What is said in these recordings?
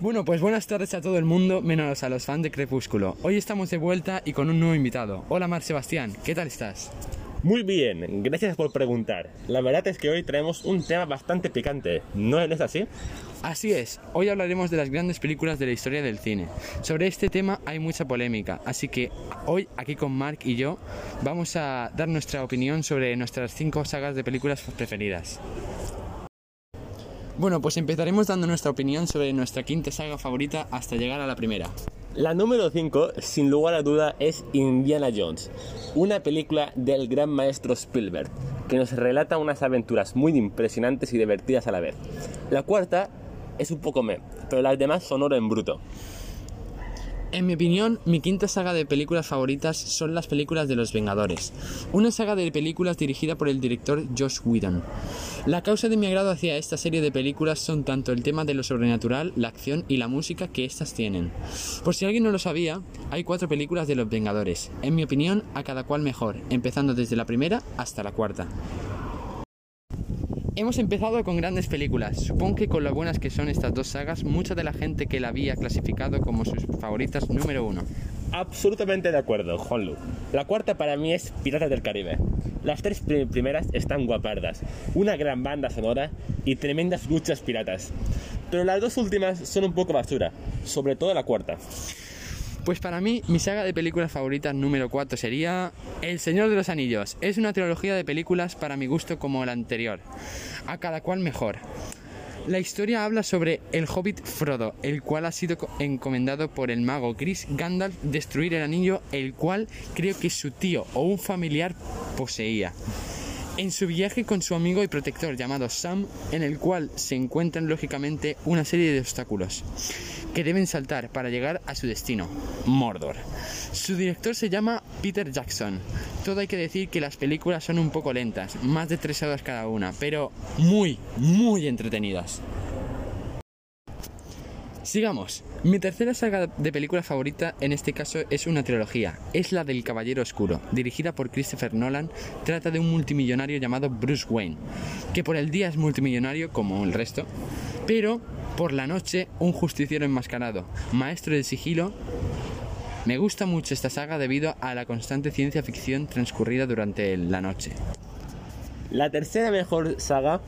Bueno, pues buenas tardes a todo el mundo, menos a los fans de Crepúsculo. Hoy estamos de vuelta y con un nuevo invitado. Hola Mar Sebastián, ¿qué tal estás? Muy bien, gracias por preguntar. La verdad es que hoy traemos un tema bastante picante, ¿no es así? Así es, hoy hablaremos de las grandes películas de la historia del cine. Sobre este tema hay mucha polémica, así que hoy aquí con Mark y yo vamos a dar nuestra opinión sobre nuestras cinco sagas de películas preferidas. Bueno, pues empezaremos dando nuestra opinión sobre nuestra quinta saga favorita hasta llegar a la primera. La número 5, sin lugar a duda, es Indiana Jones, una película del gran maestro Spielberg, que nos relata unas aventuras muy impresionantes y divertidas a la vez. La cuarta es un poco me, pero las demás son oro en bruto. En mi opinión, mi quinta saga de películas favoritas son las películas de los Vengadores, una saga de películas dirigida por el director Josh Whedon. La causa de mi agrado hacia esta serie de películas son tanto el tema de lo sobrenatural, la acción y la música que éstas tienen. Por si alguien no lo sabía, hay cuatro películas de los Vengadores, en mi opinión, a cada cual mejor, empezando desde la primera hasta la cuarta. Hemos empezado con grandes películas. Supongo que con lo buenas que son estas dos sagas, mucha de la gente que la había clasificado como sus favoritas número uno. Absolutamente de acuerdo, Juanlu. La cuarta para mí es Piratas del Caribe. Las tres primeras están guapardas, una gran banda sonora y tremendas luchas piratas. Pero las dos últimas son un poco basura, sobre todo la cuarta. Pues para mí, mi saga de películas favoritas número 4 sería El Señor de los Anillos. Es una trilogía de películas para mi gusto como la anterior, a cada cual mejor. La historia habla sobre el hobbit Frodo, el cual ha sido encomendado por el mago Chris Gandalf destruir el anillo, el cual creo que su tío o un familiar poseía en su viaje con su amigo y protector llamado Sam, en el cual se encuentran lógicamente una serie de obstáculos que deben saltar para llegar a su destino, Mordor. Su director se llama Peter Jackson. Todo hay que decir que las películas son un poco lentas, más de tres horas cada una, pero muy, muy entretenidas. Sigamos. Mi tercera saga de película favorita en este caso es una trilogía. Es la del Caballero Oscuro, dirigida por Christopher Nolan. Trata de un multimillonario llamado Bruce Wayne, que por el día es multimillonario como el resto, pero por la noche un justiciero enmascarado, maestro de sigilo. Me gusta mucho esta saga debido a la constante ciencia ficción transcurrida durante la noche. La tercera mejor saga,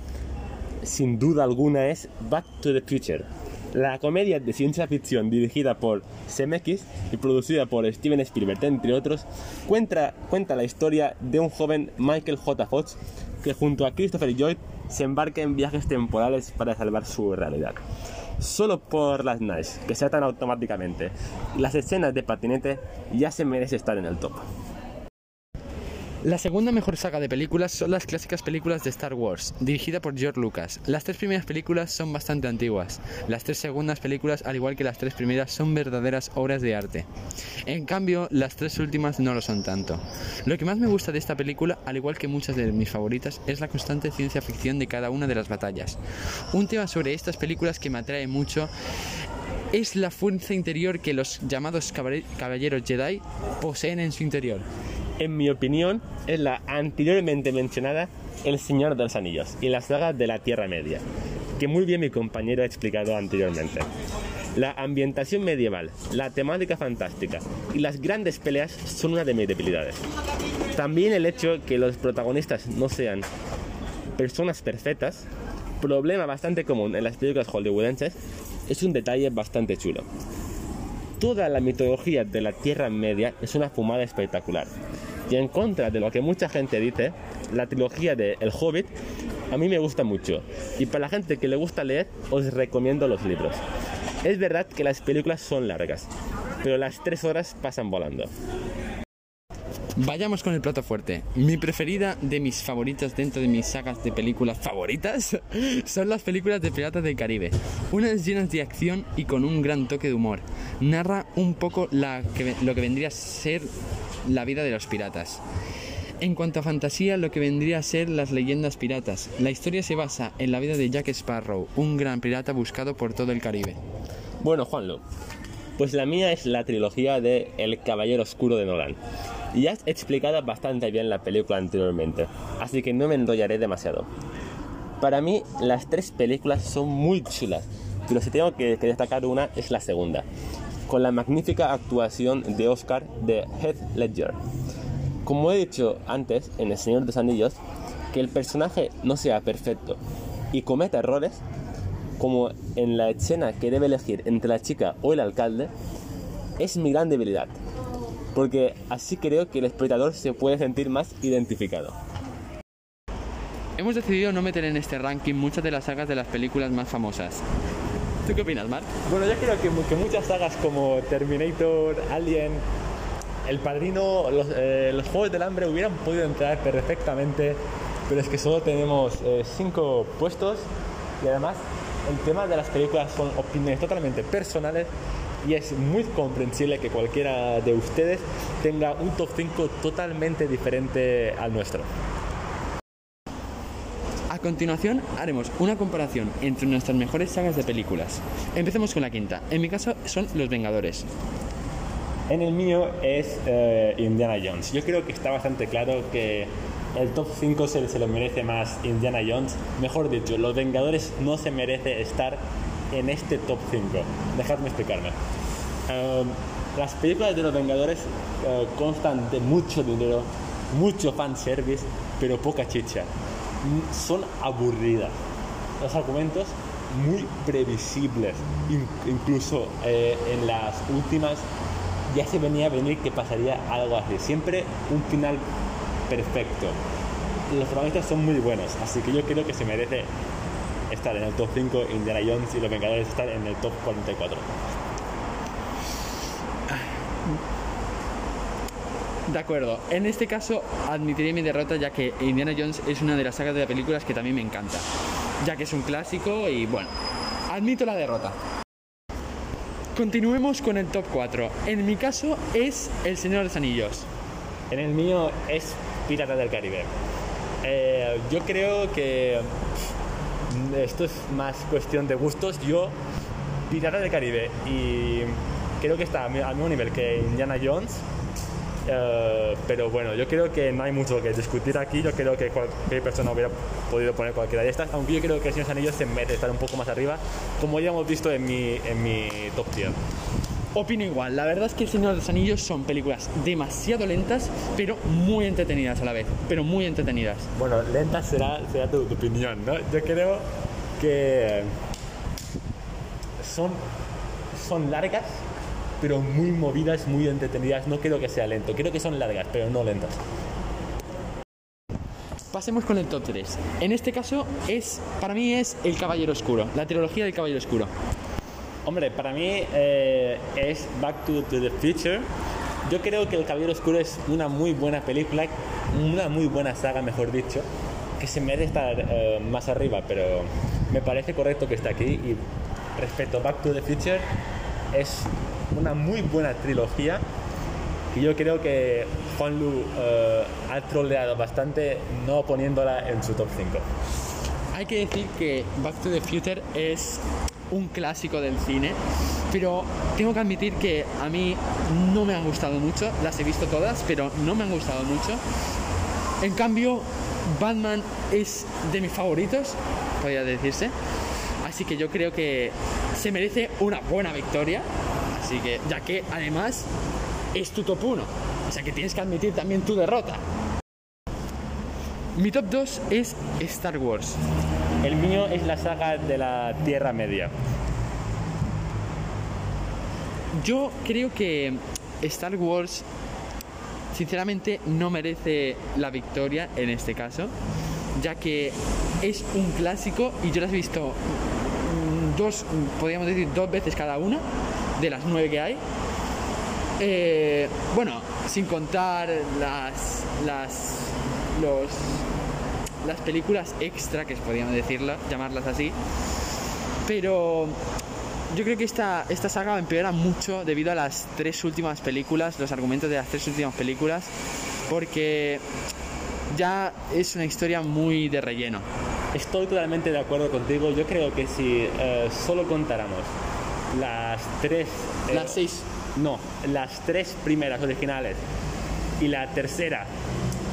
sin duda alguna, es Back to the Future la comedia de ciencia ficción dirigida por Zemeckis y producida por Steven Spielberg, entre otros, cuenta, cuenta la historia de un joven Michael J. Fox que junto a Christopher Lloyd se embarca en viajes temporales para salvar su realidad. Solo por las nice, que se atan automáticamente. Las escenas de patinete ya se merece estar en el top. La segunda mejor saga de películas son las clásicas películas de Star Wars, dirigida por George Lucas. Las tres primeras películas son bastante antiguas. Las tres segundas películas, al igual que las tres primeras, son verdaderas obras de arte. En cambio, las tres últimas no lo son tanto. Lo que más me gusta de esta película, al igual que muchas de mis favoritas, es la constante ciencia ficción de cada una de las batallas. Un tema sobre estas películas que me atrae mucho es la fuerza interior que los llamados caballeros Jedi poseen en su interior en mi opinión, es la anteriormente mencionada El Señor de los Anillos y la saga de la Tierra Media, que muy bien mi compañero ha explicado anteriormente. La ambientación medieval, la temática fantástica y las grandes peleas son una de mis debilidades. También el hecho que los protagonistas no sean personas perfectas, problema bastante común en las películas hollywoodenses, es un detalle bastante chulo. Toda la mitología de la Tierra Media es una fumada espectacular. Y en contra de lo que mucha gente dice, la trilogía de El Hobbit a mí me gusta mucho. Y para la gente que le gusta leer, os recomiendo los libros. Es verdad que las películas son largas, pero las tres horas pasan volando. Vayamos con el plato fuerte. Mi preferida de mis favoritas dentro de mis sagas de películas favoritas son las películas de Piratas del Caribe. Unas llenas de acción y con un gran toque de humor. Narra un poco lo que vendría a ser la vida de los piratas. En cuanto a fantasía, lo que vendría a ser las leyendas piratas. La historia se basa en la vida de Jack Sparrow, un gran pirata buscado por todo el Caribe. Bueno, Juanlo, pues la mía es la trilogía de El Caballero Oscuro de Nolan. Ya has explicado bastante bien la película anteriormente, así que no me enrollaré demasiado. Para mí, las tres películas son muy chulas, pero si tengo que, que destacar una es la segunda, con la magnífica actuación de Oscar de Heath Ledger. Como he dicho antes en El Señor de los Anillos, que el personaje no sea perfecto y cometa errores, como en la escena que debe elegir entre la chica o el alcalde, es mi gran debilidad, porque así creo que el espectador se puede sentir más identificado. Hemos decidido no meter en este ranking muchas de las sagas de las películas más famosas. ¿Tú qué opinas, Mark? Bueno, yo creo que, que muchas sagas como Terminator, Alien, El Padrino, los, eh, los Juegos del Hambre hubieran podido entrar perfectamente, pero es que solo tenemos eh, cinco puestos y además el tema de las películas son opiniones totalmente personales y es muy comprensible que cualquiera de ustedes tenga un top 5 totalmente diferente al nuestro. A continuación haremos una comparación entre nuestras mejores sagas de películas. Empecemos con la quinta. En mi caso son Los Vengadores. En el mío es eh, Indiana Jones. Yo creo que está bastante claro que el top 5 se, se lo merece más Indiana Jones. Mejor dicho, Los Vengadores no se merece estar en este top 5. Dejadme explicarme. Um, las películas de Los Vengadores eh, constan de mucho dinero, mucho fanservice, pero poca chicha. Mm, Son aburridas. Los argumentos muy previsibles. In- incluso eh, en las últimas ya se venía a venir que pasaría algo así. Siempre un final perfecto. Los protagonistas son muy buenos, así que yo creo que se merece estar en el top 5 Indiana Jones y los Vengadores estar en el top 44. De acuerdo, en este caso admitiré mi derrota ya que Indiana Jones es una de las sagas de películas que también me encanta, ya que es un clásico y bueno, admito la derrota. Continuemos con el top 4. En mi caso es El Señor de los Anillos. En el mío es Pirata del Caribe. Eh, yo creo que esto es más cuestión de gustos. Yo, Pirata del Caribe, y creo que está al mismo nivel que Indiana Jones. Eh, pero bueno, yo creo que no hay mucho que discutir aquí. Yo creo que cualquier persona hubiera podido poner cualquiera de estas. Aunque yo creo que Señor Anillos se merece estar un poco más arriba, como ya hemos visto en mi, en mi top tier. Opino igual, la verdad es que El Señor de los Anillos son películas demasiado lentas, pero muy entretenidas a la vez, pero muy entretenidas. Bueno, lenta será, será tu, tu opinión, ¿no? Yo creo que son, son largas, pero muy movidas, muy entretenidas. No creo que sea lento, creo que son largas, pero no lentas. Pasemos con el top 3. En este caso es, para mí es El Caballero Oscuro, la trilogía del Caballero Oscuro. Hombre, para mí eh, es Back to, the Future. Yo creo que El Caballero Oscuro es una muy buena película, una muy buena saga, mejor dicho, que se merece estar eh, más arriba, pero me parece correcto que esté aquí. Y respecto a Back to the Future, es una muy buena trilogía que yo creo que Juan Lu eh, ha troleado bastante no poniéndola en su top 5. Hay que decir que Back to the Future es un clásico del cine, pero tengo que admitir que a mí no me han gustado mucho, las he visto todas, pero no me han gustado mucho. En cambio, Batman es de mis favoritos, podría decirse, así que yo creo que se merece una buena victoria, así que ya que además es tu top 1, o sea que tienes que admitir también tu derrota. Mi top 2 es Star Wars. El mío es la saga de la Tierra Media. Yo creo que Star Wars, sinceramente, no merece la victoria en este caso, ya que es un clásico y yo las he visto mm, dos, podríamos decir, dos veces cada una de las nueve que hay. Eh, bueno, sin contar las, las, los, las películas extra, que podríamos decirlo, llamarlas así. Pero yo creo que esta, esta saga empeora mucho debido a las tres últimas películas, los argumentos de las tres últimas películas, porque ya es una historia muy de relleno. Estoy totalmente de acuerdo contigo. Yo creo que si eh, solo contáramos las tres... eh, Las seis. No, las tres primeras originales y la tercera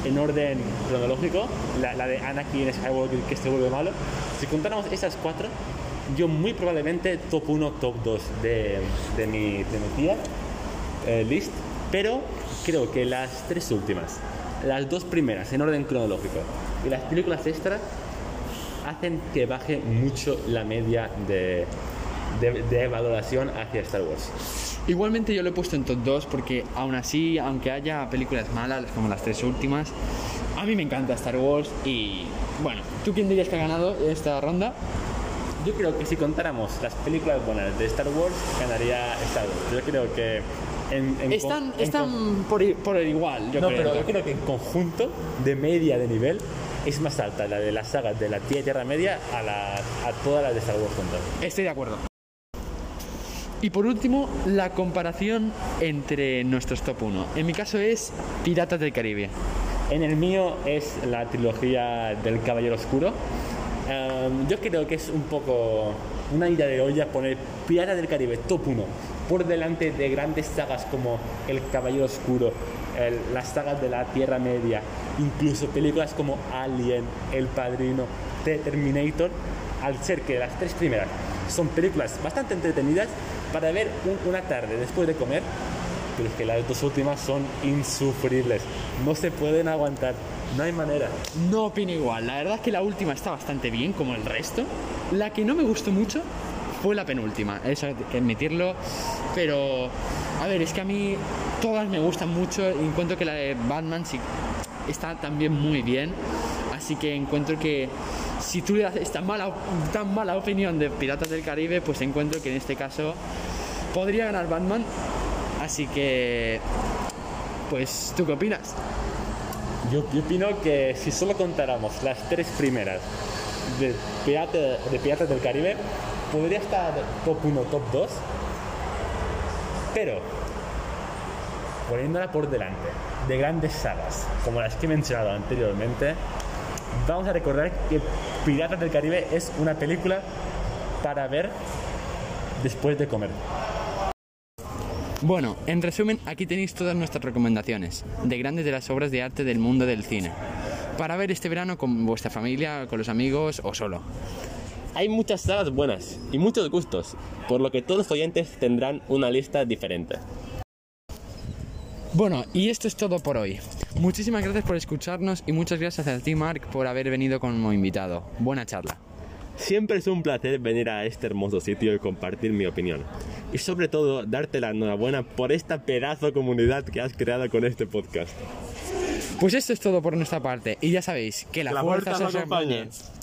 en orden cronológico, la, de Anakin Skywalker que se vuelve malo, si contáramos esas cuatro, yo muy probablemente top 1, top 2 de, de, mi, de mi tía eh, list, pero creo que las tres últimas, las dos primeras en orden cronológico y las películas extra hacen que baje mucho la media de, de, de valoración hacia Star Wars. Igualmente yo lo he puesto en top 2 porque aún así, aunque haya películas malas como las tres últimas, a mí me encanta Star Wars y bueno, ¿tú quién dirías que ha ganado esta ronda? Yo creo que si contáramos las películas buenas de Star Wars, ganaría Star Wars. Yo creo que en, en Están, están por, por el igual, yo no, creo. pero yo creo que en conjunto, de media de nivel, es más alta la de las sagas de la Tía Tierra Media a, la, a todas las de Star Wars juntas. Estoy de acuerdo. Y por último, la comparación entre nuestros top 1. En mi caso es Piratas del Caribe. En el mío es la trilogía del Caballero Oscuro. Em, yo creo que es un poco una idea de olla poner Piratas del Caribe top 1 por delante de grandes sagas como El Caballero Oscuro, las sagas de la Tierra Media, incluso películas como Alien, El Padrino, The Terminator, al ser que las tres primeras son películas bastante entretenidas para ver un- una tarde después de comer pero es que las dos últimas son insufribles. No se pueden aguantar. No hay manera. No opino igual. La verdad es que la última está bastante bien, como el resto. La que no me gustó mucho fue la penúltima. Eso hay que admitirlo. Pero, a ver, es que a mí todas me gustan mucho. Encuentro que la de Batman sí está también muy bien. Así que encuentro que si tú le haces tan mala, tan mala opinión de Piratas del Caribe, pues encuentro que en este caso podría ganar Batman. Así que, pues, ¿tú qué opinas? Yo, opino que si solo contáramos las tres primeras de Piratas del Caribe, podría estar top 1, top 2. Pero, poniéndola por delante de grandes sagas, como las que he mencionado anteriormente, vamos a recordar que Piratas del Caribe es una película para ver después de comer. Bueno, en resumen, aquí tenéis todas nuestras recomendaciones de grandes de las obras de arte del mundo del cine. Para ver este verano con vuestra familia, con los amigos o solo. Hay muchas sagas buenas y muchos gustos, por lo que todos los oyentes tendrán una lista diferente. Bueno, y esto es todo por hoy. Muchísimas gracias por escucharnos y muchas gracias a ti, Mark, por haber venido como invitado. Buena charla. Siempre es un placer venir a este hermoso sitio y compartir mi opinión. Y sobre todo, darte la enhorabuena por esta pedazo de comunidad que has creado con este podcast. Pues esto es todo por nuestra parte y ya sabéis que la, La fuerza, fuerza os os acompañe. acompañe.